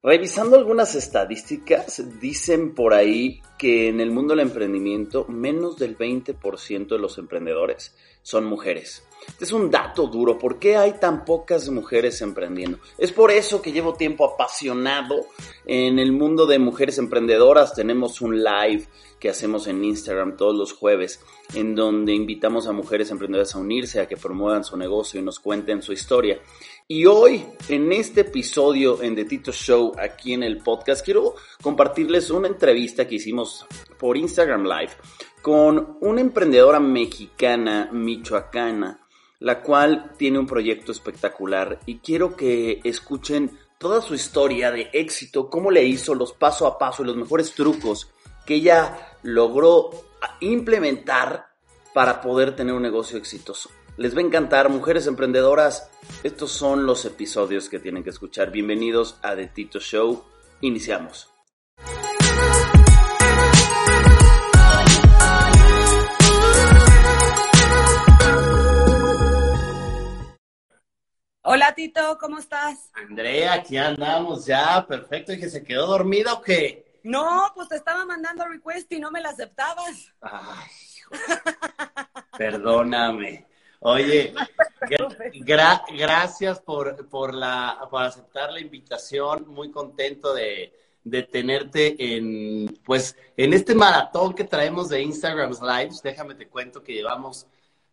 Revisando algunas estadísticas, dicen por ahí que en el mundo del emprendimiento menos del 20% de los emprendedores son mujeres. Este es un dato duro. ¿Por qué hay tan pocas mujeres emprendiendo? Es por eso que llevo tiempo apasionado en el mundo de mujeres emprendedoras. Tenemos un live que hacemos en Instagram todos los jueves, en donde invitamos a mujeres emprendedoras a unirse, a que promuevan su negocio y nos cuenten su historia. Y hoy, en este episodio en The Tito Show, aquí en el podcast, quiero compartirles una entrevista que hicimos por Instagram Live con una emprendedora mexicana, michoacana, la cual tiene un proyecto espectacular y quiero que escuchen toda su historia de éxito, cómo le hizo los paso a paso y los mejores trucos que ella logró implementar para poder tener un negocio exitoso. Les va a encantar, mujeres emprendedoras. Estos son los episodios que tienen que escuchar. Bienvenidos a The Tito Show. Iniciamos. Hola Tito, ¿cómo estás? Andrea, aquí andamos ya, perfecto. ¿Y que se quedó dormida o qué? No, pues te estaba mandando request y no me la aceptabas. Ay, perdóname. Oye, gracias por, por, la, por aceptar la invitación. Muy contento de, de, tenerte en, pues, en este maratón que traemos de Instagram Lives. Déjame te cuento que llevamos,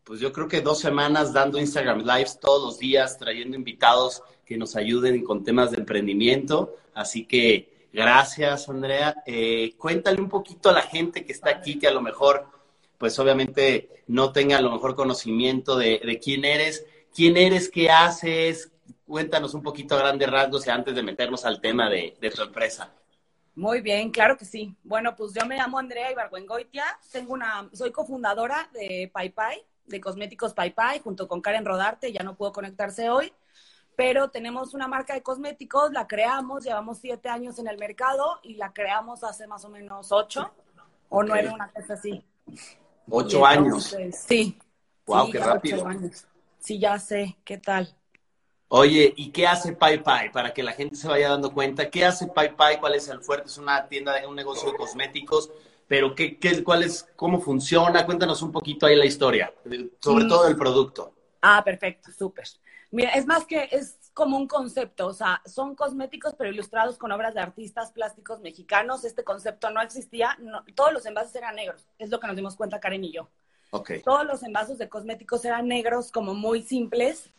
pues yo creo que dos semanas dando Instagram Lives todos los días, trayendo invitados que nos ayuden con temas de emprendimiento. Así que gracias, Andrea. Eh, cuéntale un poquito a la gente que está aquí, que a lo mejor pues obviamente no tenga a lo mejor conocimiento de, quién eres, quién eres, qué haces. Cuéntanos un poquito a grandes rasgos y antes de meternos al tema de, tu empresa. Muy bien, claro que sí. Bueno, pues yo me llamo Andrea Ibargüengoitia, tengo una, soy cofundadora de Pai, de Cosméticos Pai Pai, junto con Karen Rodarte, ya no pudo conectarse hoy, pero tenemos una marca de cosméticos, la creamos, llevamos siete años en el mercado y la creamos hace más o menos ocho o nueve, una cosa así. Ocho años. Sí. Wow, qué rápido. Sí, ya sé. ¿Qué tal? Oye, ¿y qué hace Pai Pai? Para que la gente se vaya dando cuenta. ¿Qué hace Pai Pai? ¿Cuál es el fuerte? Es una tienda, un negocio de cosméticos. Pero, ¿qué, qué, cuál es, ¿cómo funciona? Cuéntanos un poquito ahí la historia, sobre todo el producto. Ah, perfecto, súper. Mira, es más que, es como un concepto, o sea, son cosméticos pero ilustrados con obras de artistas plásticos mexicanos. Este concepto no existía, todos los envases eran negros, es lo que nos dimos cuenta Karen y yo. Okay. Todos los envases de cosméticos eran negros, como muy simples,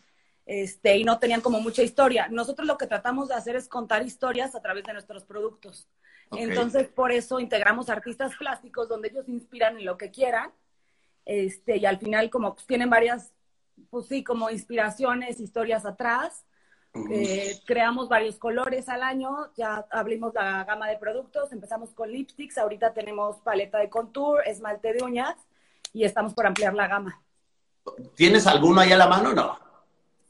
este, y no tenían como mucha historia. Nosotros lo que tratamos de hacer es contar historias a través de nuestros productos. Entonces, por eso integramos artistas plásticos donde ellos inspiran en lo que quieran. Este, y al final, como pues, tienen varias, pues sí, como inspiraciones, historias atrás, eh, creamos varios colores al año, ya abrimos la gama de productos, empezamos con lipsticks, ahorita tenemos paleta de contour, esmalte de uñas y estamos por ampliar la gama. ¿Tienes alguno ahí a la mano o no?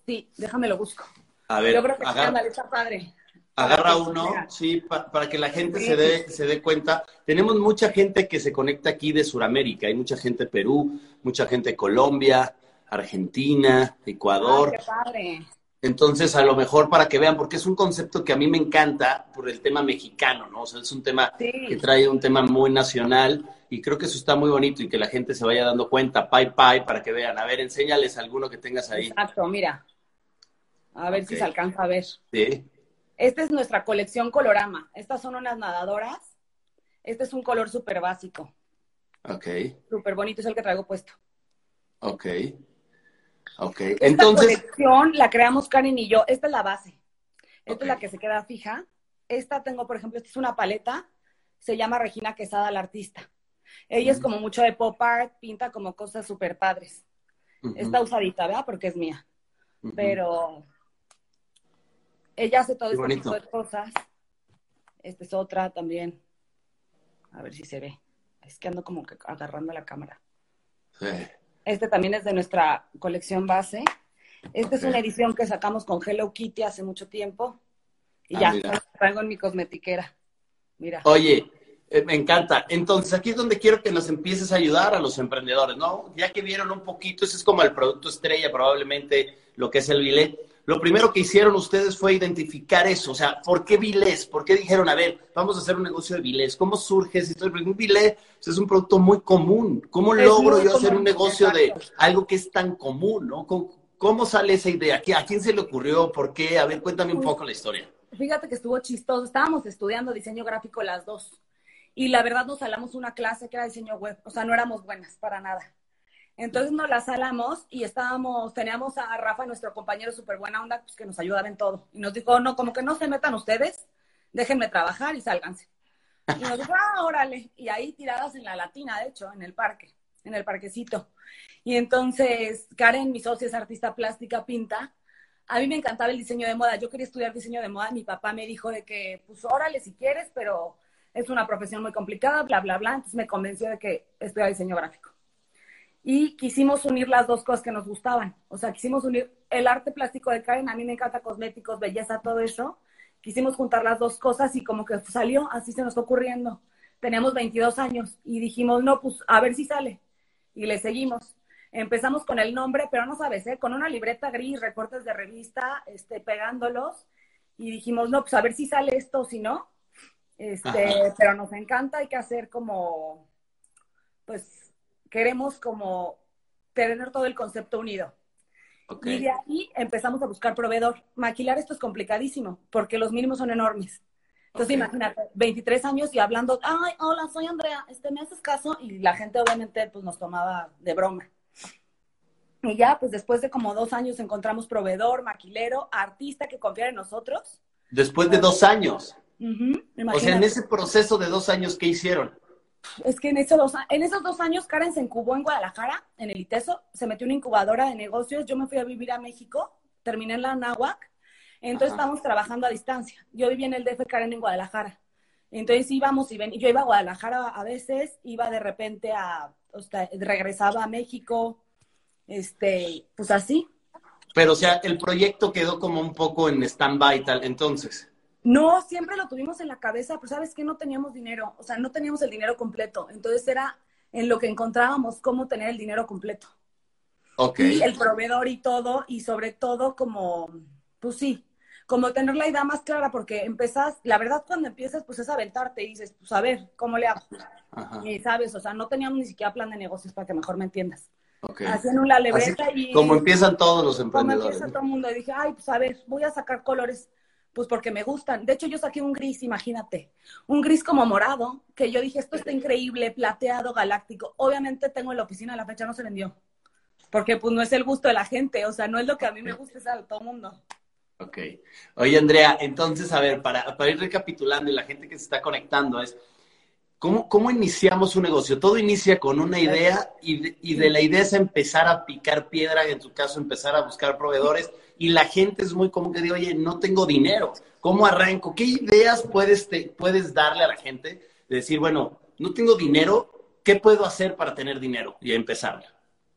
Sí, déjame lo busco. A ver, Yo creo que agarra, está padre. Agarra uno, sí, para que la gente se, dé, se dé cuenta. Tenemos mucha gente que se conecta aquí de Sudamérica, hay mucha gente de Perú, mucha gente de Colombia, Argentina, Ecuador. qué padre. Entonces, a lo mejor para que vean, porque es un concepto que a mí me encanta por el tema mexicano, ¿no? O sea, es un tema que trae un tema muy nacional y creo que eso está muy bonito y que la gente se vaya dando cuenta, pai pai, para que vean. A ver, enséñales alguno que tengas ahí. Exacto, mira. A ver si se alcanza a ver. Sí. Esta es nuestra colección Colorama. Estas son unas nadadoras. Este es un color súper básico. Ok. Súper bonito, es el que traigo puesto. Ok. Ok, Esta entonces. colección la creamos Karen y yo. Esta es la base. Esta es la que se queda fija. Esta tengo, por ejemplo, esta es una paleta. Se llama Regina Quesada, la artista. Ella es como mucho de pop art, pinta como cosas súper padres. Está usadita, ¿verdad? Porque es mía. Pero ella hace todo este tipo de cosas. Esta es otra también. A ver si se ve. Es que ando como que agarrando la cámara. Sí. Este también es de nuestra colección base. Esta es una edición que sacamos con Hello Kitty hace mucho tiempo. Y ah, ya, traigo en mi cosmetiquera. Mira. Oye, eh, me encanta. Entonces, aquí es donde quiero que nos empieces a ayudar a los emprendedores, ¿no? Ya que vieron un poquito, ese es como el producto estrella, probablemente lo que es el billet. Lo primero que hicieron ustedes fue identificar eso. O sea, ¿por qué Vilés? ¿Por qué dijeron, a ver, vamos a hacer un negocio de Vilés? ¿Cómo surge ese Un Vilés es un producto muy común. ¿Cómo logro yo hacer un negocio de algo que es tan común, ¿no? ¿Cómo, sale esa idea? ¿A quién se le ocurrió? ¿Por qué? A ver, cuéntame un poco la historia. Fíjate que estuvo chistoso. Estábamos estudiando diseño gráfico las dos. Y la verdad nos salamos una clase que era diseño web. O sea, no éramos buenas para nada. Entonces nos la salamos y estábamos, teníamos a Rafa, nuestro compañero súper buena onda, pues que nos ayudaba en todo. Y nos dijo, no, como que no se metan ustedes, déjenme trabajar y sálganse. Y nos dijo, ah, órale. Y ahí tiradas en la latina, de hecho, en el parque, en el parquecito. Y entonces Karen, mi socia, es artista plástica, pinta. A mí me encantaba el diseño de moda. Yo quería estudiar diseño de moda. Mi papá me dijo de que, pues órale si quieres, pero es una profesión muy complicada, bla, bla, bla. Entonces me convenció de que estudiara diseño gráfico y quisimos unir las dos cosas que nos gustaban. O sea, quisimos unir el arte plástico de Karen, a mí me encanta cosméticos, belleza, todo eso. Quisimos juntar las dos cosas y como que salió, así se nos fue ocurriendo. Teníamos 22 años y dijimos, no, pues a ver si sale. Y le seguimos. Empezamos con el nombre, pero no sabes, ¿eh? con una libreta gris, recortes de revista, este, pegándolos. Y dijimos, no, pues a ver si sale esto si no. Este, pero nos encanta, hay que hacer como, pues, queremos como tener todo el concepto unido. Y de ahí empezamos a buscar proveedor. Maquilar esto es complicadísimo porque los mínimos son enormes. Entonces imagínate, 23 años y hablando, ay, hola, soy Andrea, este, ¿me haces caso? Y la gente obviamente pues nos tomaba de broma. Y ya, pues después de como dos años encontramos proveedor, maquilero, artista que confiara en nosotros. Después de dos años. o sea, en ese proceso de dos años, ¿qué hicieron? Es que en esos, dos, en esos dos años Karen se incubó en Guadalajara, en el ITESO, se metió una incubadora de negocios, yo me fui a vivir a México, terminé en la NAWAC, entonces estábamos trabajando a distancia. Yo vivía en el DF, Karen en Guadalajara. Entonces íbamos y ven, yo iba a Guadalajara a veces, iba de repente a, o sea, regresaba a México, este, pues así. Pero o sea, el proyecto quedó como un poco en stand-by tal, entonces. No, siempre lo tuvimos en la cabeza, pero sabes que no teníamos dinero, o sea, no teníamos el dinero completo. Entonces era en lo que encontrábamos cómo tener el dinero completo. Ok. Y el proveedor y todo, y sobre todo como, pues sí, como tener la idea más clara, porque empezás, la verdad cuando empiezas, pues es aventarte y dices, pues a ver, ¿cómo le hago? Y sabes, o sea, no teníamos ni siquiera plan de negocios para que mejor me entiendas. Okay. Hacían una lebreta y... Como empiezan todos los emprendedores. Como empieza todo el mundo. Y dije, ay, pues a ver, voy a sacar colores pues porque me gustan. De hecho, yo saqué un gris, imagínate, un gris como morado, que yo dije, esto está increíble, plateado, galáctico. Obviamente tengo en la oficina, la fecha no se vendió, porque pues no es el gusto de la gente, o sea, no es lo que a mí me gusta, es a todo mundo. Ok. Oye, Andrea, entonces, a ver, para, para ir recapitulando y la gente que se está conectando es, ¿Cómo, ¿Cómo, iniciamos un negocio? Todo inicia con una idea y de, y de, la idea es empezar a picar piedra, en tu caso empezar a buscar proveedores y la gente es muy común que diga, oye, no tengo dinero, ¿cómo arranco? ¿Qué ideas puedes, te, puedes darle a la gente de decir, bueno, no tengo dinero, ¿qué puedo hacer para tener dinero? Y empezar.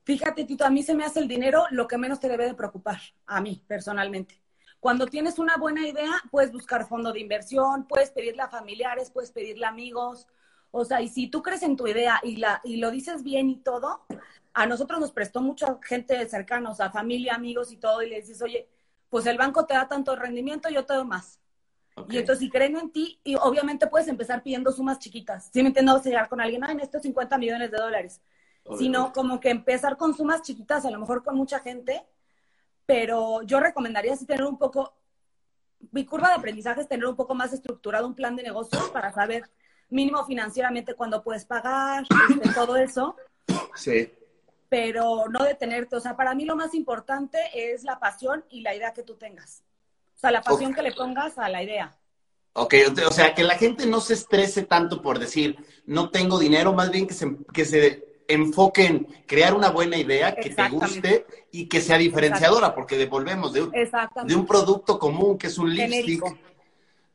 Fíjate, Tito, a mí se me hace el dinero lo que menos te debe de preocupar, a mí personalmente. Cuando tienes una buena idea, puedes buscar fondo de inversión, puedes pedirle a familiares, puedes pedirle a amigos, o sea, y si tú crees en tu idea y, la, y lo dices bien y todo, a nosotros nos prestó mucha gente cercana, o sea, familia, amigos y todo, y le dices, oye, pues el banco te da tanto rendimiento, yo te doy más. Y entonces, si creen en ti, y obviamente puedes empezar pidiendo sumas chiquitas. Si me entiendo, vas a llegar con alguien, ay, en estos 50 millones de dólares. Sino como que empezar con sumas chiquitas, a lo mejor con mucha gente, pero yo recomendaría así tener un poco, mi curva de aprendizaje es tener un poco más estructurado un plan de negocios para saber mínimo financieramente cuándo puedes pagar, este, todo eso. Sí. Pero no detenerte. O sea, para mí lo más importante es la pasión y la idea que tú tengas. O sea, la pasión que le pongas a la idea. Ok, o sea, que la gente no se estrese tanto por decir, no tengo dinero, más bien que se, que se enfoque en crear una buena idea que te guste y que sea diferenciadora, porque devolvemos de un, de un producto común que es un lipstick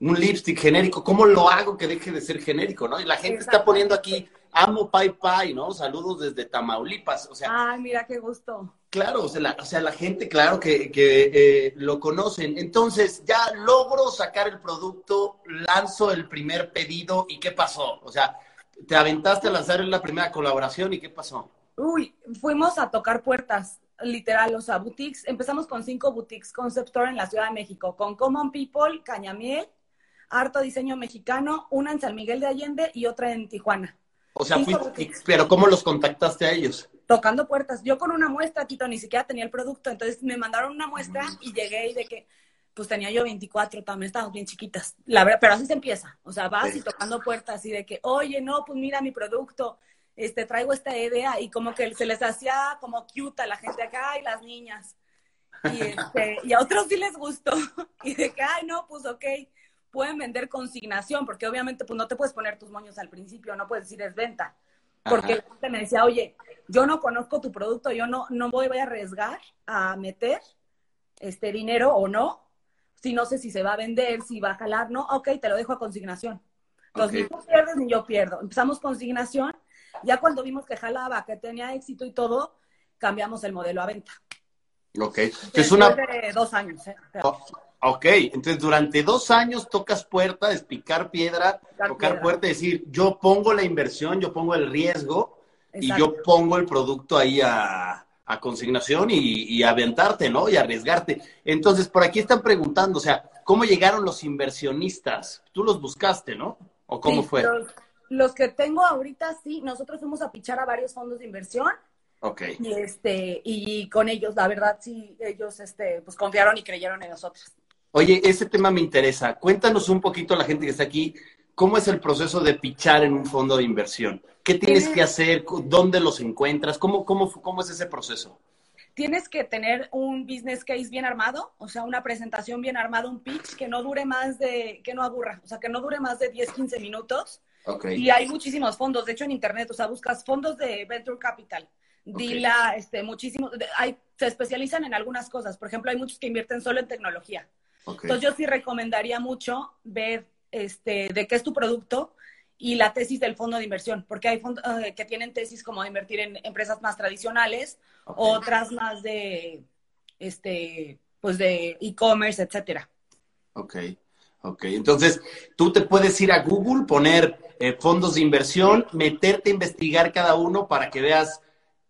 un lipstick genérico, ¿cómo lo hago que deje de ser genérico, no? Y la gente está poniendo aquí, amo Pai Pai, ¿no? Saludos desde Tamaulipas, o sea. Ay, mira qué gusto. Claro, o sea, la, o sea, la gente, claro que, que eh, lo conocen. Entonces, ya logro sacar el producto, lanzo el primer pedido, ¿y qué pasó? O sea, te aventaste a lanzar la primera colaboración, ¿y qué pasó? Uy, fuimos a tocar puertas. literal, o sea, boutiques. Empezamos con cinco boutiques Concept Store en la Ciudad de México, con Common People, Cañamiel, Harto Diseño Mexicano, una en San Miguel de Allende y otra en Tijuana. O sea, pero ¿cómo los contactaste a ellos? Tocando puertas. Yo con una muestra, Tito, ni siquiera tenía el producto. Entonces me mandaron una muestra y llegué y de que, pues tenía yo 24, también estábamos bien chiquitas. La verdad, pero así se empieza. O sea, vas y tocando puertas y de que, oye, no, pues mira mi producto, este, traigo esta idea. Y como que se les hacía como cute a la gente acá y las niñas. Y, este, y a otros sí les gustó. Y de que, ay, no, pues ok pueden vender consignación, porque obviamente pues no te puedes poner tus moños al principio, no puedes decir es venta. Porque la gente me decía, oye, yo no conozco tu producto, yo no, no voy, a arriesgar a meter este dinero o no, si no sé si se va a vender, si va a jalar, no, ok, te lo dejo a consignación. Entonces, ni tú pierdes ni yo pierdo. Empezamos consignación, ya cuando vimos que jalaba, que tenía éxito y todo, cambiamos el modelo a venta. Ok. es una... de dos años. ¿eh? Oh, Ok, entonces durante dos años tocas puerta, es picar piedra, tocar puerta, decir, yo pongo la inversión, yo pongo el riesgo y yo pongo el producto ahí a, consignación y, aventarte, ¿no? Y arriesgarte. Entonces, por aquí están preguntando, o sea, ¿cómo llegaron los inversionistas? Tú los buscaste, ¿no? ¿O cómo fue? Los, que tengo ahorita, sí, nosotros fuimos a pichar a varios fondos de inversión. Ok. Y, este, y con ellos, la verdad, sí, ellos este, pues confiaron y creyeron en nosotros. Oye, ese tema me interesa. Cuéntanos un poquito a la gente que está aquí, ¿cómo es el proceso de pichar en un fondo de inversión? ¿Qué tienes que hacer? ¿Dónde los encuentras? ¿Cómo, cómo, cómo es ese proceso? Tienes que tener un business case bien armado, o sea, una presentación bien armada, un pitch que no dure más de, que no aburra, o sea, que no dure más de 10, 15 minutos. Okay. Y hay muchísimos fondos, de hecho en internet, o sea, buscas fondos de venture capital, Dila, este, muchísimos, hay, se especializan en algunas cosas. Por ejemplo, hay muchos que invierten solo en tecnología. Entonces yo sí recomendaría mucho ver este, de qué es tu producto y la tesis del fondo de inversión, porque hay fondos eh, que tienen tesis como de invertir en empresas más tradicionales, otras más de, este, pues de e-commerce, etcétera. Ok, ok. Entonces, tú te puedes ir a Google, poner eh, fondos de inversión, meterte a investigar cada uno para que veas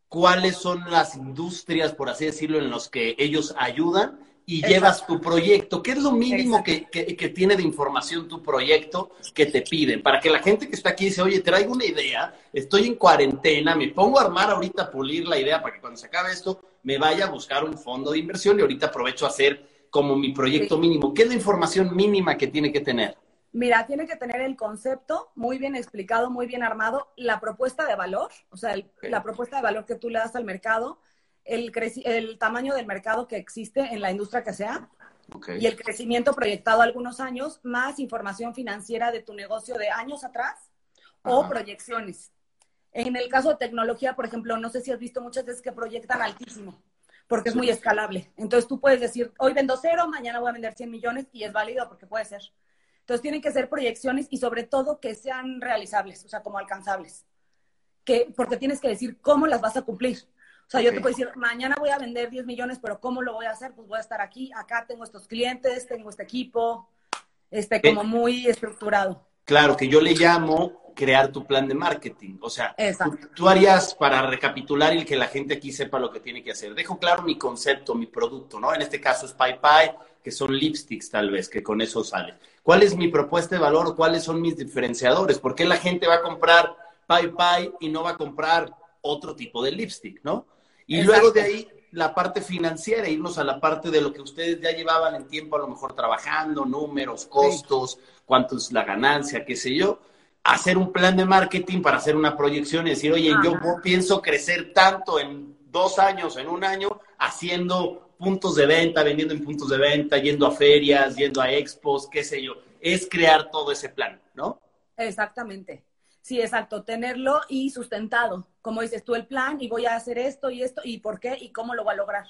cuáles son las industrias, por así decirlo, en los que ellos ayudan y llevas tu proyecto. ¿Qué es lo mínimo que, que, tiene de información tu proyecto que te piden? Para que la gente que está aquí dice, oye, traigo una idea, estoy en cuarentena, me pongo a armar ahorita, a pulir la idea para que cuando se acabe esto me vaya a buscar un fondo de inversión y ahorita aprovecho a hacer como mi proyecto mínimo. ¿Qué es la información mínima que tiene que tener? Mira, tiene que tener el concepto muy bien explicado, muy bien armado, la propuesta de valor, o sea, la propuesta de valor que tú le das al mercado, el, el tamaño del mercado que existe en la industria que sea y el crecimiento proyectado algunos años, más información financiera de tu negocio de años atrás o proyecciones. En el caso de tecnología, por ejemplo, no sé si has visto muchas veces que proyectan altísimo, porque es muy escalable. Entonces tú puedes decir, hoy vendo cero, mañana voy a vender 100 millones y es válido porque puede ser. Entonces tienen que ser proyecciones y sobre todo que sean realizables, o sea, como alcanzables. Que, porque tienes que decir cómo las vas a cumplir. O sea, yo te puedo decir, mañana voy a vender 10 millones, pero ¿cómo lo voy a hacer? Pues voy a estar aquí, acá tengo estos clientes, tengo este equipo, este como muy estructurado. Claro, que yo le llamo crear tu plan de marketing. O sea, tú, harías para recapitular y que la gente aquí sepa lo que tiene que hacer. Dejo claro mi concepto, mi producto, ¿no? En este caso es Pai Pai, que son lipsticks tal vez, que con eso sale. ¿Cuál es mi propuesta de valor? ¿Cuáles son mis diferenciadores? ¿Por qué la gente va a comprar Pai Pai y no va a comprar otro tipo de lipstick, ¿no? Y luego de ahí la parte financiera, irnos a la parte de lo que ustedes ya llevaban en tiempo, a lo mejor trabajando, números, costos, cuánto es la ganancia, qué sé yo. Hacer un plan de marketing para hacer una proyección y decir, oye, yo pienso crecer tanto en dos años, en un año, haciendo puntos de venta, vendiendo en puntos de venta, yendo a ferias, yendo a expos, qué sé yo. Es crear todo ese plan, ¿no? Exactamente. Sí, exacto, tenerlo y sustentado. Como dices tú, el plan y voy a hacer esto y esto y por qué y cómo lo voy a lograr.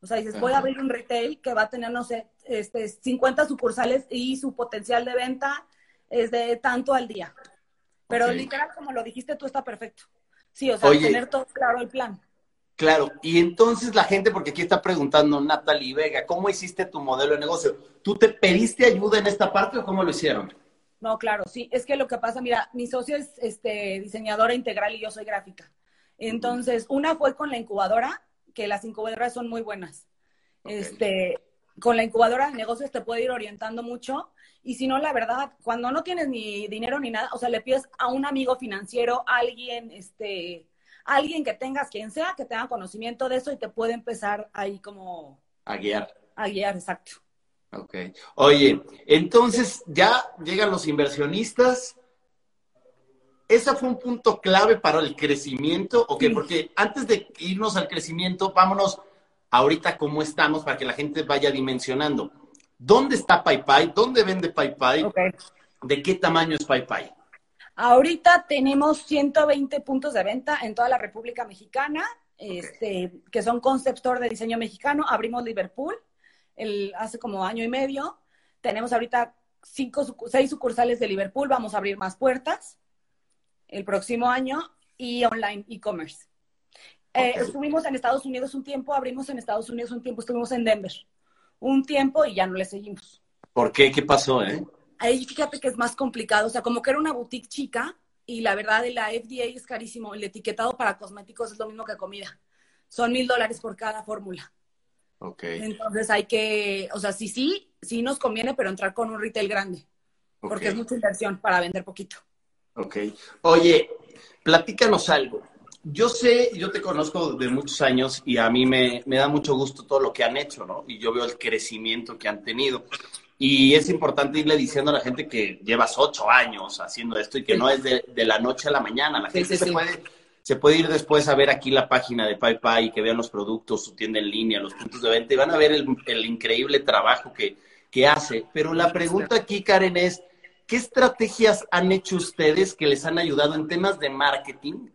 O sea, dices, voy a abrir un retail que va a tener, no sé, este, 50 sucursales y su potencial de venta es de tanto al día. Pero literal, como lo dijiste tú, está perfecto. Sí, o sea, tener todo claro el plan. Claro, y entonces la gente, porque aquí está preguntando Natalie Vega, ¿cómo hiciste tu modelo de negocio? ¿Tú te pediste ayuda en esta parte o cómo lo hicieron? No, claro, sí. Es que lo que pasa, mira, mi socio es este, diseñadora integral y yo soy gráfica. Entonces, una fue con la incubadora, que las incubadoras son muy buenas. Este, con la incubadora de negocios te puede ir orientando mucho. Y si no, la verdad, cuando no tienes ni dinero ni nada, o sea, le pides a un amigo financiero, alguien, este, alguien que tengas, quien sea, que tenga conocimiento de eso y te puede empezar ahí como... A guiar. A guiar, exacto. Ok. Oye, entonces ya llegan los inversionistas. ¿Ese fue un punto clave para el crecimiento? ¿O qué? Porque antes de irnos al crecimiento, vámonos ahorita cómo estamos para que la gente vaya dimensionando. ¿Dónde está PayPay? ¿Dónde vende PayPay? ¿De qué tamaño es PayPay? Ahorita tenemos 120 puntos de venta en toda la República Mexicana, este, que son concept store de diseño mexicano. Abrimos Liverpool el, hace como año y medio. Tenemos ahorita cinco, seis sucursales de Liverpool. Vamos a abrir más puertas el próximo año y online e-commerce. Eh, estuvimos en Estados Unidos un tiempo, abrimos en Estados Unidos un tiempo, estuvimos en Denver un tiempo y ya no le seguimos. ¿Por qué? ¿Qué pasó, eh? Ahí fíjate que es más complicado, o sea, como que era una boutique chica y la verdad de la FDA es carísimo. El etiquetado para cosméticos es lo mismo que comida. Son mil dólares por cada fórmula. Ok. Entonces hay que, o sea, sí, sí, sí nos conviene, pero entrar con un retail grande. Porque es mucha inversión para vender poquito. Ok. Oye, platícanos algo yo sé, yo te conozco de muchos años y a mí me, da mucho gusto todo lo que han hecho, ¿no? Y yo veo el crecimiento que han tenido. Y es importante irle diciendo a la gente que llevas ocho años haciendo esto y que no es de, la noche a la mañana. La gente se, puede, se puede ir después a ver aquí la página de PayPay y que vean los productos, su tienda en línea, los puntos de venta y van a ver el, increíble trabajo que, que hace. Pero la pregunta aquí, Karen, es, ¿qué estrategias han hecho ustedes que les han ayudado en temas de marketing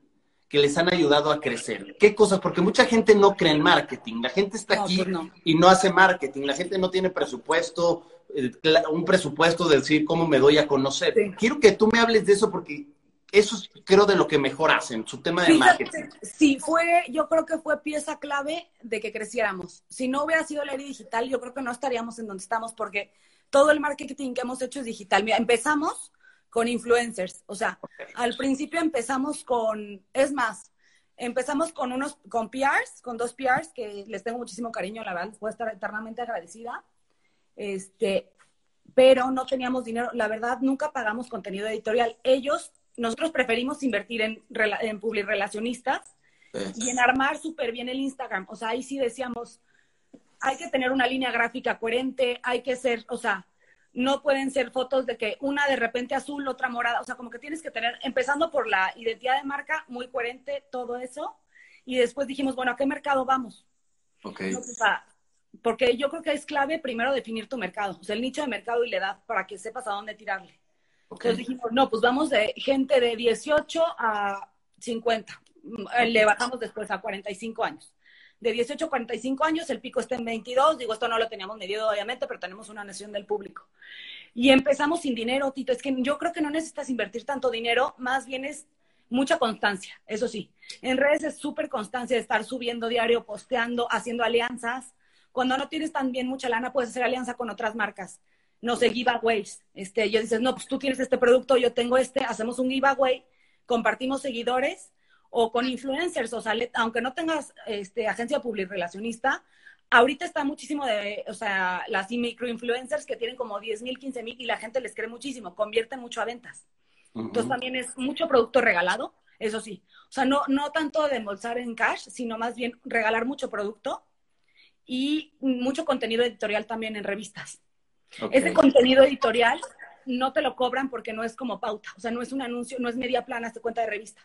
que les han ayudado a crecer? ¿Qué cosas? Porque mucha gente no cree en marketing. La gente está aquí pues y no hace marketing. La gente no tiene presupuesto, eh, un presupuesto de decir cómo me doy a conocer. Quiero que tú me hables de eso porque eso es, creo, de lo que mejor hacen, su tema de marketing. Sí, fue, yo creo que fue pieza clave de que creciéramos. Si no hubiera sido la digital, yo creo que no estaríamos en donde estamos porque todo el marketing que hemos hecho es digital. Mira, empezamos con influencers. O sea, al principio empezamos con, es más, empezamos con unos, con PRs, con dos PRs que les tengo muchísimo cariño, la verdad, puedo estar eternamente agradecida. Este, pero no teníamos dinero, la verdad, nunca pagamos contenido editorial. Ellos, nosotros preferimos invertir en, en public relacionistas y en armar súper bien el Instagram. O sea, ahí sí decíamos, hay que tener una línea gráfica coherente, hay que ser, o sea, no pueden ser fotos de que una de repente azul, otra morada, o sea, como que tienes que tener, empezando por la identidad de marca, muy coherente, todo eso, y después dijimos, bueno, ¿a qué mercado vamos? Ok. porque yo creo que es clave primero definir tu mercado, o sea, el nicho de mercado y la edad, para que sepas a dónde tirarle. Entonces dijimos, no, pues vamos de gente de 18 a 50, le bajamos después a 45 años de 18 a 45 años, el pico está en 22, digo, esto no lo teníamos medido obviamente, pero tenemos una nación del público. Y empezamos sin dinero, Tito, es que yo creo que no necesitas invertir tanto dinero, más bien es mucha constancia, eso sí. En redes es súper constancia de estar subiendo diario, posteando, haciendo alianzas. Cuando no tienes tan bien mucha lana, puedes hacer alianza con otras marcas. No sé, giveaways. Este, yo dices, no, pues tú tienes este producto, yo tengo este, hacemos un giveaway, compartimos seguidores o con influencers, o sea, aunque no tengas este, agencia public relacionista, ahorita está muchísimo de, o sea, las microinfluencers que tienen como 10 mil, 15 mil y la gente les cree muchísimo, convierten mucho a ventas. Entonces también es mucho producto regalado, eso sí. O sea, no, no tanto de embolsar en cash, sino más bien regalar mucho producto y mucho contenido editorial también en revistas. Ese contenido editorial no te lo cobran porque no es como pauta, o sea, no es un anuncio, no es media plana, es cuenta de revista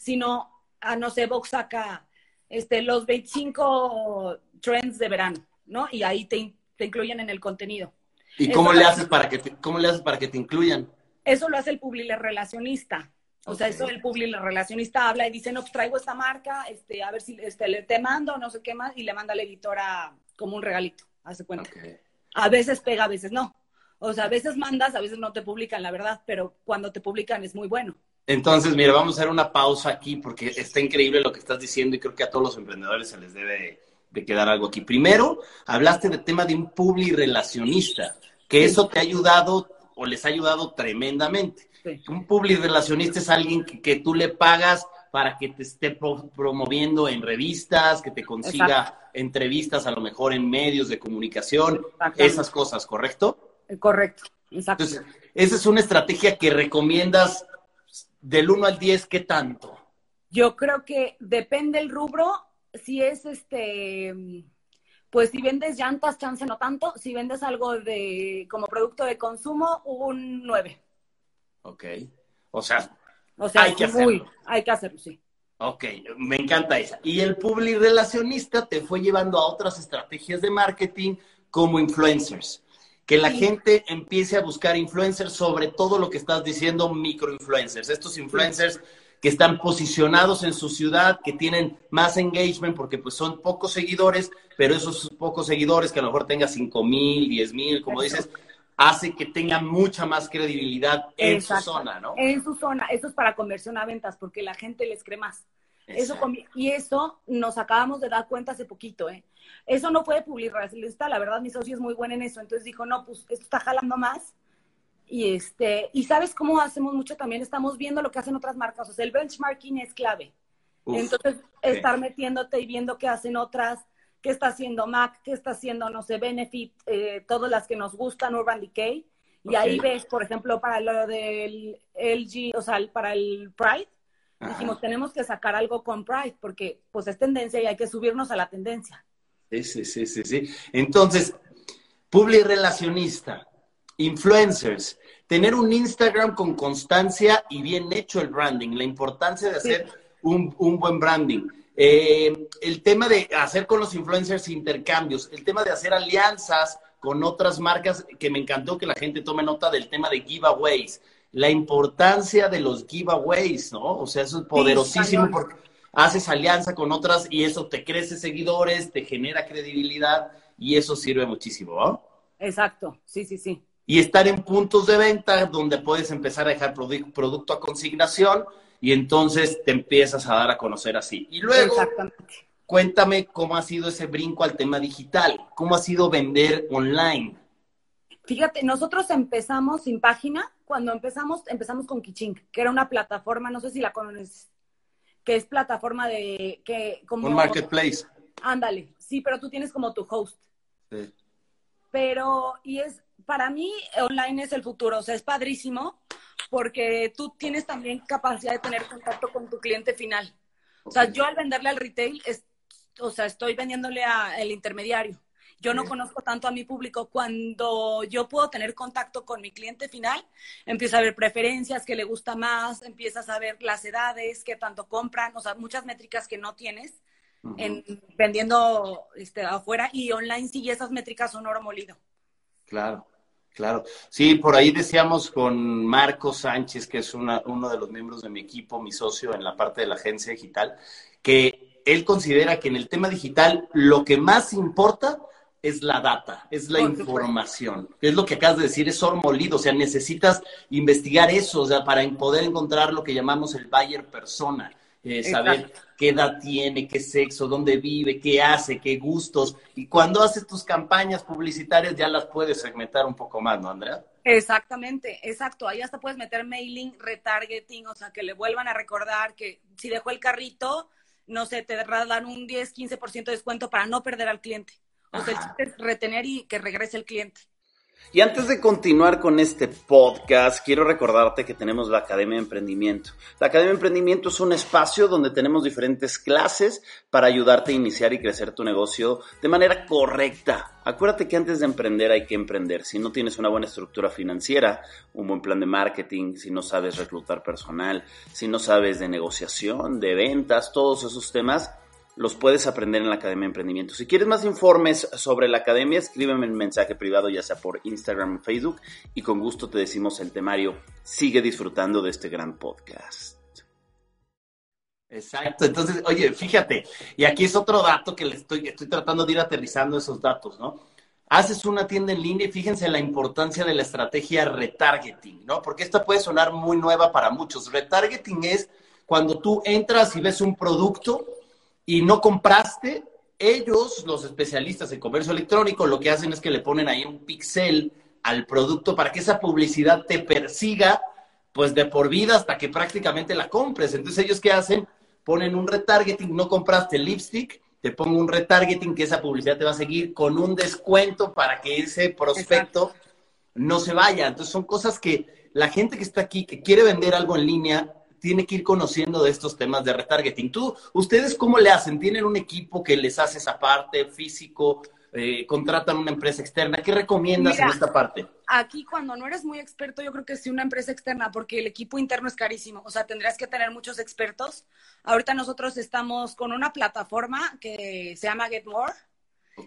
sino, a no sé, Vox saca este, los 25 trends de verano, ¿no? Y ahí te, incluyen en el contenido. ¿Y cómo le, haces para que te, cómo le haces para que te incluyan? Eso lo hace el public relacionista. O sea, eso el public relacionista habla y dice, no, pues traigo esta marca, este, a ver si este, le, te mando, no sé qué más, y le manda a la editora como un regalito, hace cuenta. A veces pega, a veces no. O sea, a veces mandas, a veces no te publican, la verdad, pero cuando te publican es muy bueno. Entonces, mira, vamos a hacer una pausa aquí porque está increíble lo que estás diciendo y creo que a todos los emprendedores se les debe de quedar algo aquí. Primero, hablaste del tema de un public relacionista, que eso te ha ayudado o les ha ayudado tremendamente. Un public relacionista es alguien que, tú le pagas para que te esté promoviendo en revistas, que te consiga entrevistas a lo mejor en medios de comunicación, esas cosas, ¿correcto? Correcto, exacto. Entonces, esa es una estrategia que recomiendas del 1 al 10, ¿qué tanto? Yo creo que depende el rubro, si es este, pues si vendes llantas, chance no tanto, si vendes algo de como producto de consumo, un 9. Ok. O sea, o sea hay que hacerlo. Hay que hacerlo, sí. Ok, me encanta esa. Y el public relacionista te fue llevando a otras estrategias de marketing como influencers que la gente empiece a buscar influencers, sobre todo lo que estás diciendo, microinfluencers. Estos influencers que están posicionados en su ciudad, que tienen más engagement porque pues son pocos seguidores, pero esos pocos seguidores que a lo mejor tenga 5 mil, 10 mil, como dices, hace que tengan mucha más credibilidad en su zona, ¿no? En su zona. Eso es para conversión a ventas porque la gente les cree más. Eso, y eso nos acabamos de dar cuenta hace poquito, ¿eh? Eso no puede publicar, la verdad mi socio es muy bueno en eso, entonces dijo, no, pues esto está jalando más. Y, este, y sabes cómo hacemos mucho también, estamos viendo lo que hacen otras marcas, o sea, el benchmarking es clave. entonces, estar metiéndote y viendo qué hacen otras, qué está haciendo Mac, qué está haciendo, no sé, Benefit, eh, todas las que nos gustan, Urban Decay. Y ahí ves, por ejemplo, para lo del LG, o sea, para el Pride, dijimos, tenemos que sacar algo con Pride, porque pues es tendencia y hay que subirnos a la tendencia. Sí, sí, sí, sí, sí. Entonces, public relacionista, influencers, tener un Instagram con constancia y bien hecho el branding, la importancia de hacer un, buen branding. Eh, el tema de hacer con los influencers intercambios, el tema de hacer alianzas con otras marcas, que me encantó que la gente tome nota del tema de giveaways, la importancia de los giveaways, ¿no? O sea, eso es poderosísimo porque haces alianza con otras y eso te crece seguidores, te genera credibilidad y eso sirve muchísimo, ¿no? Exacto, sí, sí, sí. Y estar en puntos de venta donde puedes empezar a dejar producto a consignación y entonces te empiezas a dar a conocer así. Y luego, cuéntame cómo ha sido ese brinco al tema digital, cómo ha sido vender online. Fíjate, nosotros empezamos sin página. Cuando empezamos, empezamos con Kichink, que era una plataforma, no sé si la conoces, que es plataforma de que como un marketplace. Ándale, sí, pero tú tienes como tu host. Sí. Pero y es para mí online es el futuro, o sea, es padrísimo porque tú tienes también capacidad de tener contacto con tu cliente final. O sea, yo al venderle al retail, es, o sea, estoy vendiéndole al intermediario. Yo no conozco tanto a mi público. Cuando yo puedo tener contacto con mi cliente final, empiezo a ver preferencias, qué le gusta más, empiezas a ver las edades, qué tanto compran, o sea, muchas métricas que no tienes en, vendiendo este, afuera y online sí, esas métricas son oro molido. Claro. Claro, sí, por ahí decíamos con Marco Sánchez, que es uno de los miembros de mi equipo, mi socio en la parte de la agencia digital, que él considera que en el tema digital lo que más importa es la data, es la información. Es lo que acabas de decir, es oro molido. O sea, necesitas investigar eso, o sea, para poder encontrar lo que llamamos el buyer persona. Eh, saber qué edad tiene, qué sexo, dónde vive, qué hace, qué gustos. Y cuando haces tus campañas publicitarias ya las puedes segmentar un poco más, ¿no, Andrea? Exactamente, exacto. Ahí hasta puedes meter mailing, retargeting, o sea, que le vuelvan a recordar que si dejó el carrito, no sé, te dan un 10, 15% de descuento para no perder al cliente. O sea, el es retener y que regrese el cliente. Y antes de continuar con este podcast, quiero recordarte que tenemos la Academia de Emprendimiento. La Academia de Emprendimiento es un espacio donde tenemos diferentes clases para ayudarte a iniciar y crecer tu negocio de manera correcta. Acuérdate que antes de emprender hay que emprender. Si no tienes una buena estructura financiera, un buen plan de marketing, si no sabes reclutar personal, si no sabes de negociación, de ventas, todos esos temas, los puedes aprender en la Academia de Emprendimiento. Si quieres más informes sobre la Academia, escríbeme un mensaje privado, ya sea por Instagram o Facebook, y con gusto te decimos el temario. Sigue disfrutando de este gran podcast. Exacto, entonces, oye, fíjate, y aquí es otro dato que le estoy, estoy tratando de ir aterrizando esos datos, ¿no? Haces una tienda en línea y fíjense la importancia de la estrategia retargeting, ¿no? Porque esta puede sonar muy nueva para muchos. Retargeting es cuando tú entras y ves un producto y no compraste, ellos, los especialistas en comercio electrónico, lo que hacen es que le ponen ahí un pixel al producto para que esa publicidad te persiga pues de por vida hasta que prácticamente la compres. Entonces ellos qué hacen? ponen un retargeting, no compraste lipstick, te pongo un retargeting que esa publicidad te va a seguir con un descuento para que ese prospecto no se vaya. Entonces son cosas que la gente que está aquí, que quiere vender algo en línea, tiene que ir conociendo de estos temas de retargeting. ¿Tú, ustedes cómo le hacen? ¿Tienen un equipo que les hace esa parte físico? Eh, contratan una empresa externa. ¿Qué recomiendas en esta parte? Aquí cuando no eres muy experto, yo creo que sí una empresa externa, porque el equipo interno es carísimo. O sea, tendrías que tener muchos expertos. Ahorita nosotros estamos con una plataforma que se llama Get More.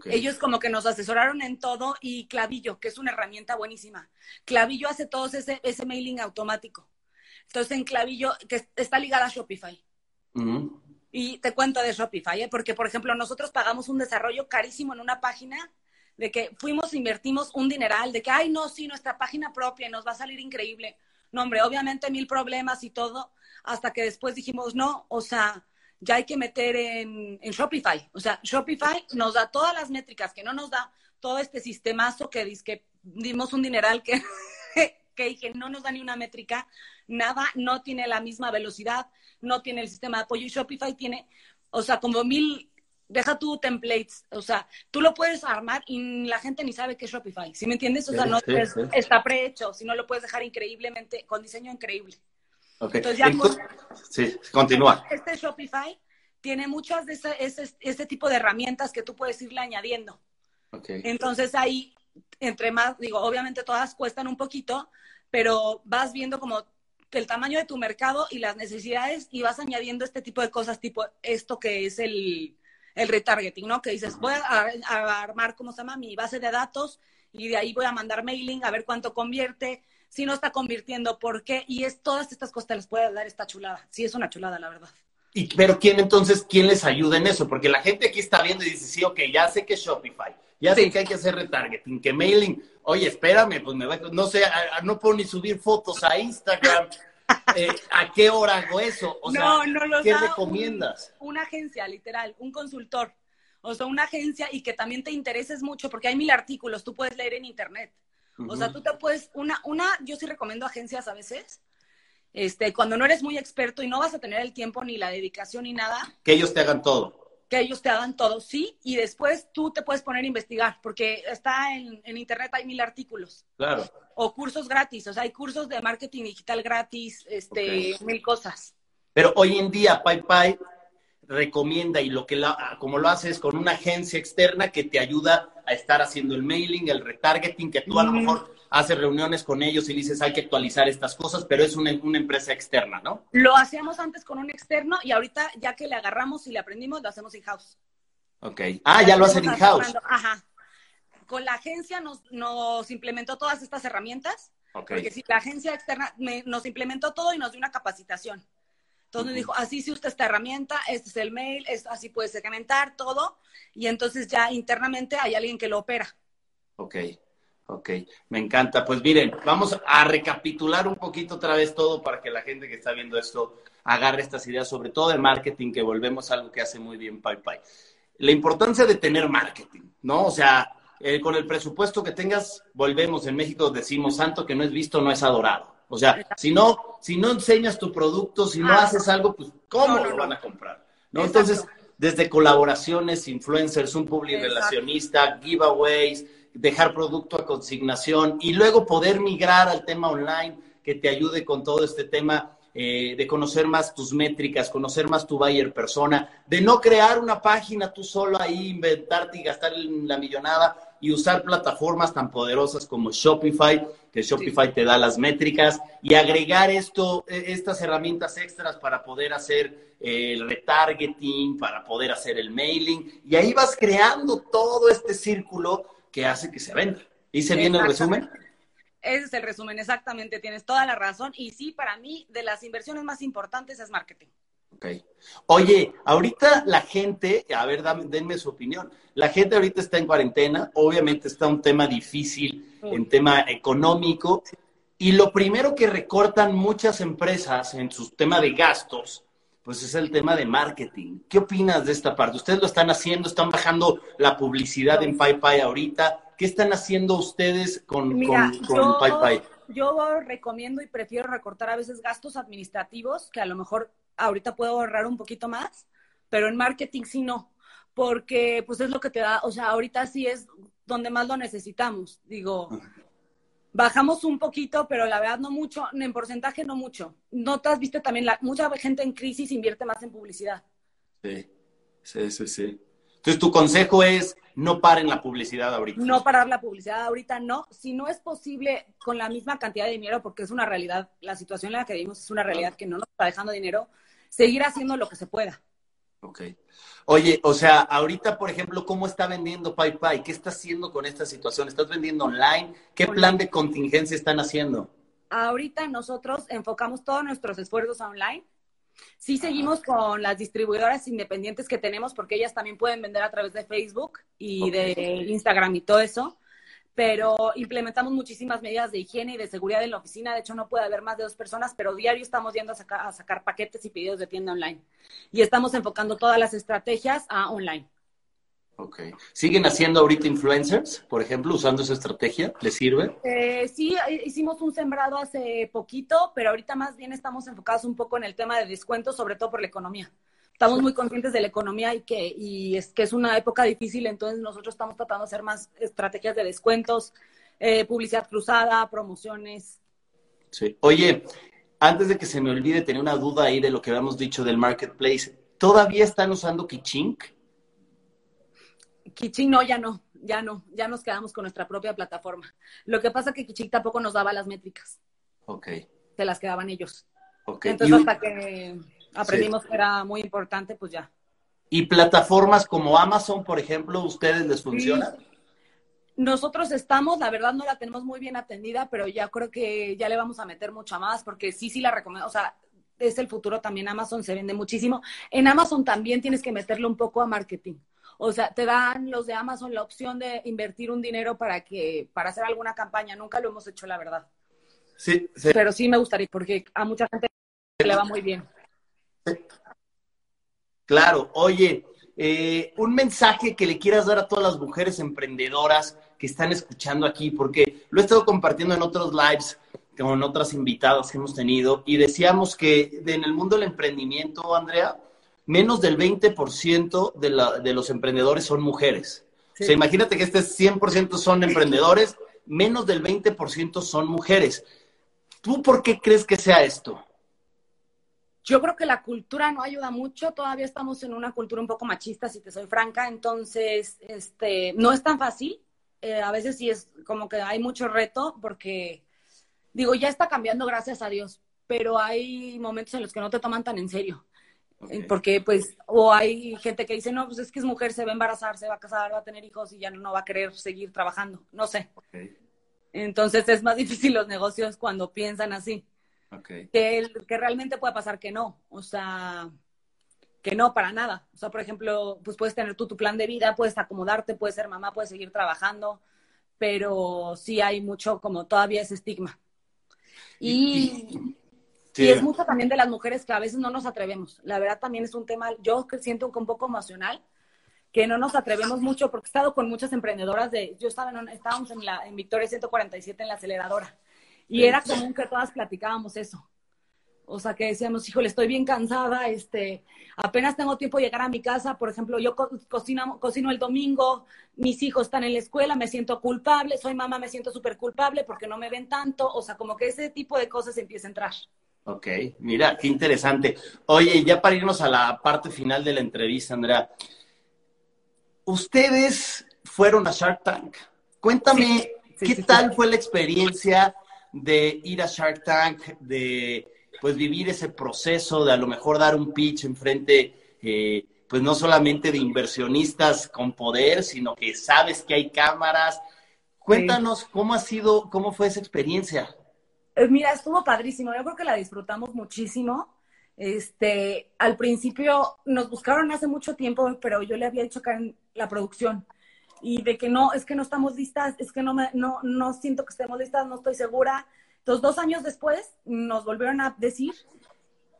Ellos como que nos asesoraron en todo y Clavillo, que es una herramienta buenísima. Clavillo hace todo ese, ese mailing automático. Entonces en Clavillo, que está ligada a Shopify. Y te cuento de Shopify, ¿eh? porque, por ejemplo, nosotros pagamos un desarrollo carísimo en una página de que fuimos, invertimos un dineral, de que, ay, no, sí, nuestra página propia nos va a salir increíble. No, hombre, obviamente mil problemas y todo, hasta que después dijimos, no, o sea, ya hay que meter en, en Shopify. O sea, Shopify nos da todas las métricas, que no nos da todo este sistemazo que que dimos un dineral que, que dije, no nos da ni una métrica, nada, no tiene la misma velocidad, no tiene el sistema de apoyo y Shopify tiene, o sea, como mil, deja tu templates, o sea, tú lo puedes armar y la gente ni sabe qué es Shopify, ¿sí me entiendes? O sea, no está prehecho, si no lo puedes dejar increíblemente, con diseño increíble. Okay. Entonces, ya sí, continúa. Este Shopify tiene muchas de ese, ese, tipo de herramientas que tú puedes irle añadiendo. Okay. Entonces ahí, entre más, digo, obviamente todas cuestan un poquito, pero vas viendo como el tamaño de tu mercado y las necesidades y vas añadiendo este tipo de cosas, tipo esto que es el, retargeting, ¿no? Que dices, voy a, armar, ¿cómo se llama? Mi base de datos y de ahí voy a mandar mailing a ver cuánto convierte, si no está convirtiendo, por qué, y es todas estas cosas les puede dar esta chulada. Sí, es una chulada, la verdad. Y, pero ¿quién entonces, quién les ayuda en eso? Porque la gente aquí está viendo y dice, sí, ok, ya sé que es Shopify, ya sé que hay que hacer retargeting, que mailing, oye, espérame, pues me va, no sé, no puedo ni subir fotos a Instagram. Eh, ¿A qué hora hago eso? O sea, ¿qué recomiendas? una agencia, literal, un consultor. O sea, una agencia y que también te intereses mucho, porque hay mil artículos, tú puedes leer en internet. O sea, tú te puedes, una, una, yo sí recomiendo agencias a veces, este, cuando no eres muy experto y no vas a tener el tiempo ni la dedicación ni nada. Que ellos te hagan todo que ellos te hagan todo, sí, y después tú te puedes poner a investigar, porque está en, internet, hay mil artículos. Claro. O cursos gratis, o sea, hay cursos de marketing digital gratis, este, mil cosas. Pero hoy en día, PayPay recomienda y lo que la, como lo haces con una agencia externa que te ayuda a estar haciendo el mailing, el retargeting, que tú a lo mejor hace reuniones con ellos y dices hay que actualizar estas cosas, pero es una, empresa externa, ¿no? Lo hacíamos antes con un externo y ahorita ya que le agarramos y le aprendimos, lo hacemos in-house. Ok. Ah, ya, lo hacen in-house. Ajá. Con la agencia nos, nos implementó todas estas herramientas. Okay. Porque si la agencia externa nos implementó todo y nos dio una capacitación. Entonces dijo, así si usted esta herramienta, este es el mail, es, así puede segmentar todo. Y entonces ya internamente hay alguien que lo opera. Ok. Ok, me encanta. Pues miren, vamos a recapitular un poquito otra vez todo para que la gente que está viendo esto agarre estas ideas, sobre todo de marketing, que volvemos a algo que hace muy bien PayPay. La importancia de tener marketing, ¿no? O sea, eh, con el presupuesto que tengas, volvemos, en México decimos, santo que no es visto, no es adorado. O sea, si no, si no enseñas tu producto, si no ah. haces algo, pues, ¿cómo lo van a comprar? ¿No? Entonces, desde colaboraciones, influencers, un public relacionista, giveaways, dejar producto a consignación y luego poder migrar al tema online que te ayude con todo este tema eh, de conocer más tus métricas, conocer más tu buyer persona, de no crear una página tú solo ahí, inventarte y gastar la millonada y usar plataformas tan poderosas como Shopify, que Shopify te da las métricas, y agregar esto, e, estas herramientas extras para poder hacer eh, el retargeting, para poder hacer el mailing, y ahí vas creando todo este círculo que hace que se venda. ¿Hice bien el resumen? Ese es el resumen, exactamente, tienes toda la razón. Y sí, para mí, de las inversiones más importantes es marketing. Ok. Oye, ahorita la gente, a ver, denme su opinión. La gente ahorita está en cuarentena, obviamente está un tema difícil, en tema económico, y lo primero que recortan muchas empresas en su tema de gastos pues es el tema de marketing. ¿Qué opinas de esta parte? Ustedes lo están haciendo, están bajando la publicidad en PayPay ahorita. ¿Qué están haciendo ustedes con, con, yo recomiendo y prefiero recortar a veces gastos administrativos, que a lo mejor ahorita puedo ahorrar un poquito más, pero en marketing sí no, porque pues es lo que te da, o sea, ahorita sí es donde más lo necesitamos. Digo, bajamos un poquito, pero la verdad no mucho, en porcentaje no mucho. ¿No te has visto también? La, mucha gente en crisis invierte más en publicidad. Sí, sí, sí, sí. Entonces, tu consejo es no paren la publicidad ahorita. No parar la publicidad ahorita, no. Si no es posible con la misma cantidad de dinero, porque es una realidad, la situación en la que vivimos es una realidad que no nos está dejando dinero, seguir haciendo lo que se pueda. Ok. Oye, o sea, ahorita, por ejemplo, ¿cómo está vendiendo PayPay? ¿Qué está haciendo con esta situación? ¿Estás vendiendo online? ¿Qué plan de contingencia están haciendo? Ahorita nosotros enfocamos todos nuestros esfuerzos online. Sí seguimos con las distribuidoras independientes que tenemos porque ellas también pueden vender a través de Facebook y de Instagram y todo eso pero implementamos muchísimas medidas de higiene y de seguridad en la oficina. De hecho, no puede haber más de dos personas, pero diario estamos yendo a sacar, a sacar paquetes y pedidos de tienda online. Y estamos enfocando todas las estrategias a online. Ok. ¿Siguen haciendo ahorita influencers, por ejemplo, usando esa estrategia? ¿Les sirve? Eh, sí, hicimos un sembrado hace poquito, pero ahorita más bien estamos enfocados un poco en el tema de descuentos, sobre todo por la economía estamos muy conscientes de la economía y que y es que es una época difícil, entonces nosotros estamos tratando de hacer más estrategias de descuentos, eh, publicidad cruzada, promociones. Sí. Oye, antes de que se me olvide, tenía una duda ahí de lo que habíamos dicho del marketplace. ¿Todavía están usando Kichink? Kichink no, ya no, ya no, ya nos quedamos con nuestra propia plataforma. Lo que pasa es que Kichink tampoco nos daba las métricas. Ok. Se las quedaban ellos. Ok. Entonces, hasta que aprendimos que era muy importante, pues ya. ¿Y plataformas como Amazon, por ejemplo, ustedes les funciona? Nosotros estamos, la verdad no la tenemos muy bien atendida, pero ya creo que ya le vamos a meter mucho más, porque sí, sí la recomiendo, o sea, es el futuro también, Amazon se vende muchísimo. En Amazon también tienes que meterle un poco a marketing. O sea, te dan los de Amazon la opción de invertir un dinero para que, para hacer alguna campaña. Nunca lo hemos hecho, la verdad. Sí, sí. Pero sí me gustaría, porque a mucha gente le va muy bien. Claro, oye, eh, un mensaje que le quieras dar a todas las mujeres emprendedoras que están escuchando aquí, porque lo he estado compartiendo en otros lives con otras invitadas que hemos tenido y decíamos que en el mundo del emprendimiento, Andrea, menos del 20% de, la, de los emprendedores son mujeres. O sea, imagínate que este 100% son emprendedores, menos del 20% son mujeres. ¿Tú por qué crees que sea esto? Yo creo que la cultura no ayuda mucho, todavía estamos en una cultura un poco machista, si te soy franca, entonces este, no es tan fácil, eh, a veces sí es como que hay mucho reto porque, digo, ya está cambiando, gracias a Dios, pero hay momentos en los que no te toman tan en serio. Porque, pues, o hay gente que dice, no, pues es que es mujer, se va a embarazar, se va a casar, va a tener hijos y ya no va a querer seguir trabajando. No sé. Entonces es más difícil los negocios cuando piensan así. Que, que realmente puede pasar que no, o sea, que no para nada. O sea, por ejemplo, pues puedes tener tú tu plan de vida, puedes acomodarte, puedes ser mamá, puedes seguir trabajando, pero sí hay mucho como todavía ese estigma. Y, y, es mucho también de las mujeres que a veces no nos atrevemos. La verdad también es un tema, yo que siento un poco emocional, que no nos atrevemos mucho, porque he estado con muchas emprendedoras de, yo estaba en, estábamos en, la, en Victoria 147 en la aceleradora y era común que todas platicábamos eso. O sea, que decíamos, híjole, estoy bien cansada, este, apenas tengo tiempo de llegar a mi casa, por ejemplo, yo cocino, cocino el domingo, mis hijos están en la escuela, me siento culpable, soy mamá, me siento súper culpable porque no me ven tanto, o sea, como que ese tipo de cosas empieza a entrar. Ok, mira, qué interesante. Oye, ya para irnos a la parte final de la entrevista, Andrea, ustedes fueron a Shark Tank. Cuéntame, ¿qué tal fue la experiencia? De ir a Shark Tank, de pues vivir ese proceso, de a lo mejor dar un pitch en frente, eh, pues no solamente de inversionistas con poder, sino que sabes que hay cámaras. Cuéntanos cómo ha sido, cómo fue esa experiencia. Eh, mira, estuvo padrísimo. Yo creo que la disfrutamos muchísimo. Este, al principio nos buscaron hace mucho tiempo, pero yo le había dicho acá en la producción, y de que no, es que no estamos listas, es que no, me, no, no siento que estemos listas, no estoy segura. Entonces, dos años después nos volvieron a decir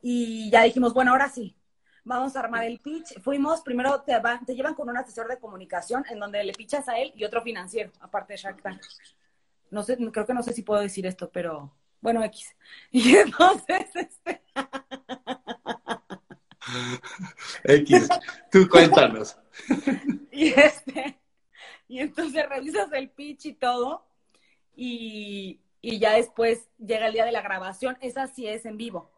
y ya dijimos, bueno, ahora sí, vamos a armar el pitch. Fuimos, primero te, te llevan con un asesor de comunicación en donde le pichas a él y otro financiero, aparte de Shark Tank. no sé, creo que no sé si puedo decir esto, pero bueno, X. Y entonces, este... X, tú cuéntanos. y este, y entonces revisas el pitch y todo, y, y ya después llega el día de la grabación, esa sí es en vivo.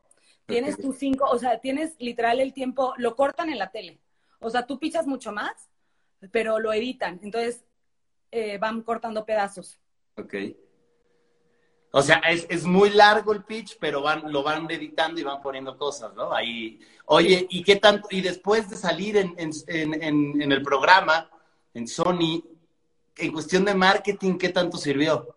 Tienes tus cinco, o sea, tienes literal el tiempo, lo cortan en la tele. O sea, tú pichas mucho más, pero lo editan. Entonces, eh, van cortando pedazos. Ok. O sea, es, es, muy largo el pitch, pero van, lo van editando y van poniendo cosas, ¿no? Ahí. Oye, ¿y qué tanto? Y después de salir en, en, en, en el programa, en Sony, en cuestión de marketing, ¿qué tanto sirvió?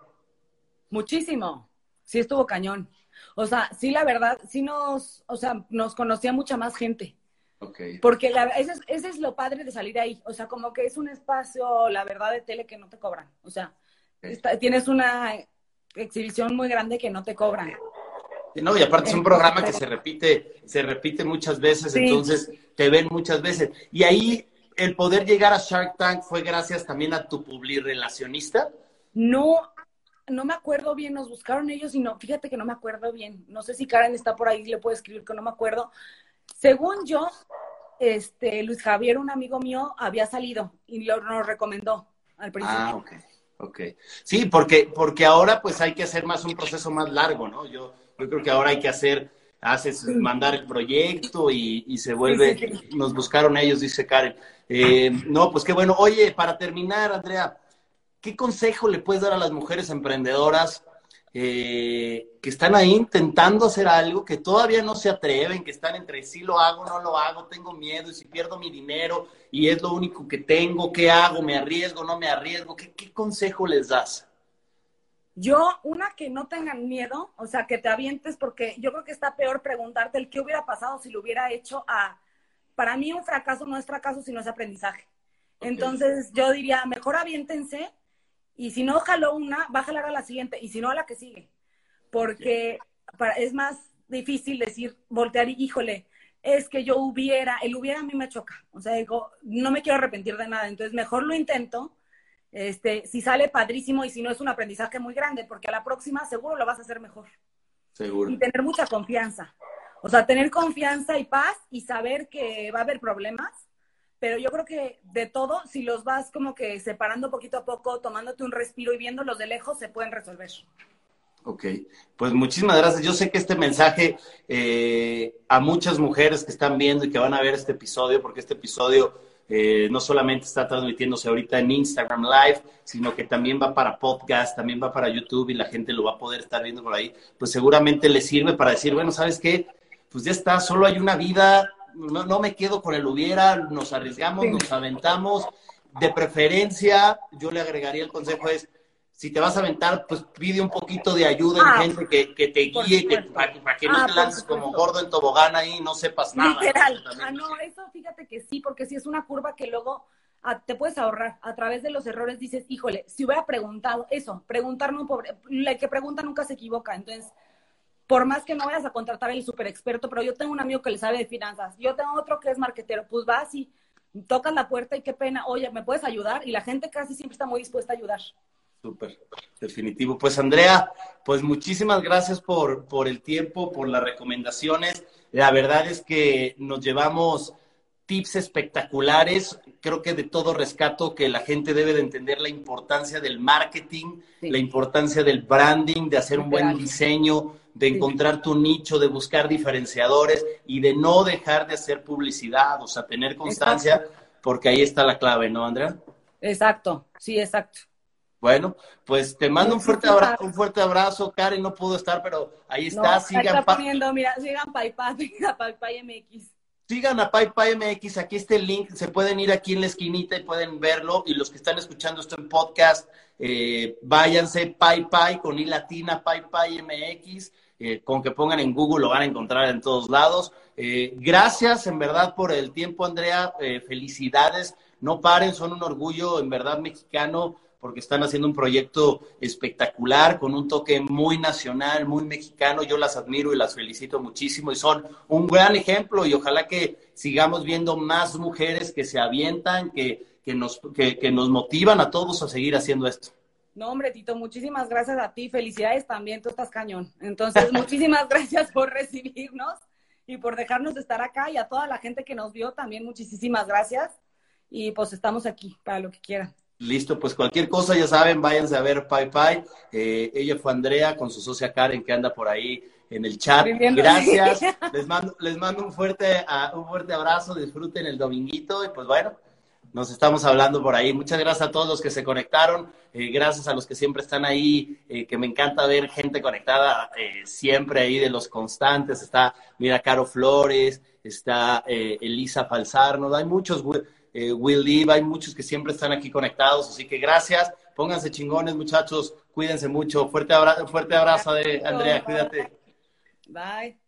Muchísimo. Sí estuvo cañón. O sea, sí, la verdad, sí nos, o sea, nos conocía mucha más gente. Okay. Porque la, ese, es, ese es lo padre de salir ahí. O sea, como que es un espacio, la verdad, de tele que no te cobran. O sea, okay. está, tienes una exhibición muy grande que no te cobran. No, y aparte es un programa que se repite, se repite muchas veces, sí. entonces te ven muchas veces. Y ahí el poder llegar a Shark Tank fue gracias también a tu publirelacionista. No, no me acuerdo bien, nos buscaron ellos y no, fíjate que no me acuerdo bien. No sé si Karen está por ahí, le puede escribir que no me acuerdo. Según yo, este, Luis Javier, un amigo mío, había salido y lo, nos recomendó al principio. Ah, ok. Ok. Sí, porque, porque ahora pues hay que hacer más un proceso más largo, ¿no? Yo, yo creo que ahora hay que hacer, haces mandar el proyecto y, y se vuelve, sí, sí, sí. nos buscaron ellos, dice Karen. Eh, no, pues qué bueno. Oye, para terminar, Andrea, ¿qué consejo le puedes dar a las mujeres emprendedoras eh, que están ahí intentando hacer algo, que todavía no se atreven, que están entre sí lo hago, no lo hago, tengo miedo y si pierdo mi dinero y es lo único que tengo, ¿qué hago? ¿Me arriesgo? ¿No me arriesgo? ¿Qué, qué consejo les das? Yo, una, que no tengan miedo, o sea, que te avientes, porque yo creo que está peor preguntarte el qué hubiera pasado si lo hubiera hecho a... Para mí un fracaso no es fracaso, sino es aprendizaje. Okay. Entonces, yo diría, mejor aviéntense y si no jaló una, va a jalar a la siguiente. Y si no, a la que sigue. Porque para, es más difícil decir, voltear y, híjole, es que yo hubiera, el hubiera a mí me choca. O sea, digo, no me quiero arrepentir de nada. Entonces, mejor lo intento. Este, si sale padrísimo y si no es un aprendizaje muy grande, porque a la próxima seguro lo vas a hacer mejor. Seguro. Y tener mucha confianza. O sea, tener confianza y paz y saber que va a haber problemas, pero yo creo que de todo, si los vas como que separando poquito a poco, tomándote un respiro y viéndolos de lejos, se pueden resolver. Ok, pues muchísimas gracias. Yo sé que este mensaje eh, a muchas mujeres que están viendo y que van a ver este episodio, porque este episodio eh, no solamente está transmitiéndose ahorita en Instagram Live, sino que también va para podcast, también va para YouTube y la gente lo va a poder estar viendo por ahí, pues seguramente le sirve para decir, bueno, ¿sabes qué? Pues ya está, solo hay una vida, no, no me quedo con el hubiera, nos arriesgamos, sí. nos aventamos. De preferencia, yo le agregaría el consejo es, si te vas a aventar, pues pide un poquito de ayuda ah, en gente que, que te guíe, que, para, para, que no ah, te lances como gordo en tobogán ahí y no sepas nada. Literal. Ah, no, eso fíjate que sí, porque si es una curva que luego a, te puedes ahorrar. A través de los errores dices, híjole, si hubiera preguntado eso, preguntar no pobre, el que pregunta nunca se equivoca. Entonces, por más que no vayas a contratar el super experto, pero yo tengo un amigo que le sabe de finanzas, yo tengo otro que es marquetero, pues vas y tocas la puerta y qué pena, oye, ¿me puedes ayudar? Y la gente casi siempre está muy dispuesta a ayudar. Súper, definitivo. Pues Andrea, pues muchísimas gracias por, por el tiempo, por las recomendaciones. La verdad es que nos llevamos tips espectaculares. Creo que de todo rescato que la gente debe de entender la importancia del marketing, sí. la importancia del branding, de hacer un buen diseño, de encontrar tu nicho, de buscar diferenciadores y de no dejar de hacer publicidad, o sea, tener constancia, exacto. porque ahí está la clave, ¿no, Andrea? Exacto, sí, exacto. Bueno, pues te mando un fuerte abrazo, un fuerte abrazo. Karen no pudo estar, pero ahí está. No, sigan está poniendo, mira, sigan PayPal, sigan PayPal MX. Sigan a PayPal MX, aquí está el link, se pueden ir aquí en la esquinita y pueden verlo. Y los que están escuchando esto en podcast, eh, váyanse PayPal con I latina, PayPal MX. Eh, con que pongan en Google lo van a encontrar en todos lados. Eh, gracias en verdad por el tiempo, Andrea. Eh, felicidades. No paren, son un orgullo en verdad mexicano porque están haciendo un proyecto espectacular, con un toque muy nacional, muy mexicano. Yo las admiro y las felicito muchísimo y son un gran ejemplo y ojalá que sigamos viendo más mujeres que se avientan, que, que, nos, que, que nos motivan a todos a seguir haciendo esto. No, hombre, Tito, muchísimas gracias a ti. Felicidades también, tú estás cañón. Entonces, muchísimas gracias por recibirnos y por dejarnos estar acá. Y a toda la gente que nos vio también, muchísimas gracias. Y pues estamos aquí para lo que quieran. Listo, pues cualquier cosa, ya saben, váyanse a ver Pai Pai. Eh, ella fue Andrea con su socia Karen que anda por ahí en el chat. Gracias. Les mando, les mando un fuerte, un fuerte abrazo, disfruten el dominguito y pues bueno, nos estamos hablando por ahí. Muchas gracias a todos los que se conectaron, eh, gracias a los que siempre están ahí, eh, que me encanta ver gente conectada siempre ahí de los constantes. Está, mira, Caro Flores, está Elisa Falsarno, hay muchos eh, Will Live, hay muchos que siempre están aquí conectados, así que gracias, pónganse chingones muchachos, cuídense mucho, fuerte abrazo, fuerte abrazo de Andrea, cuídate. Bye.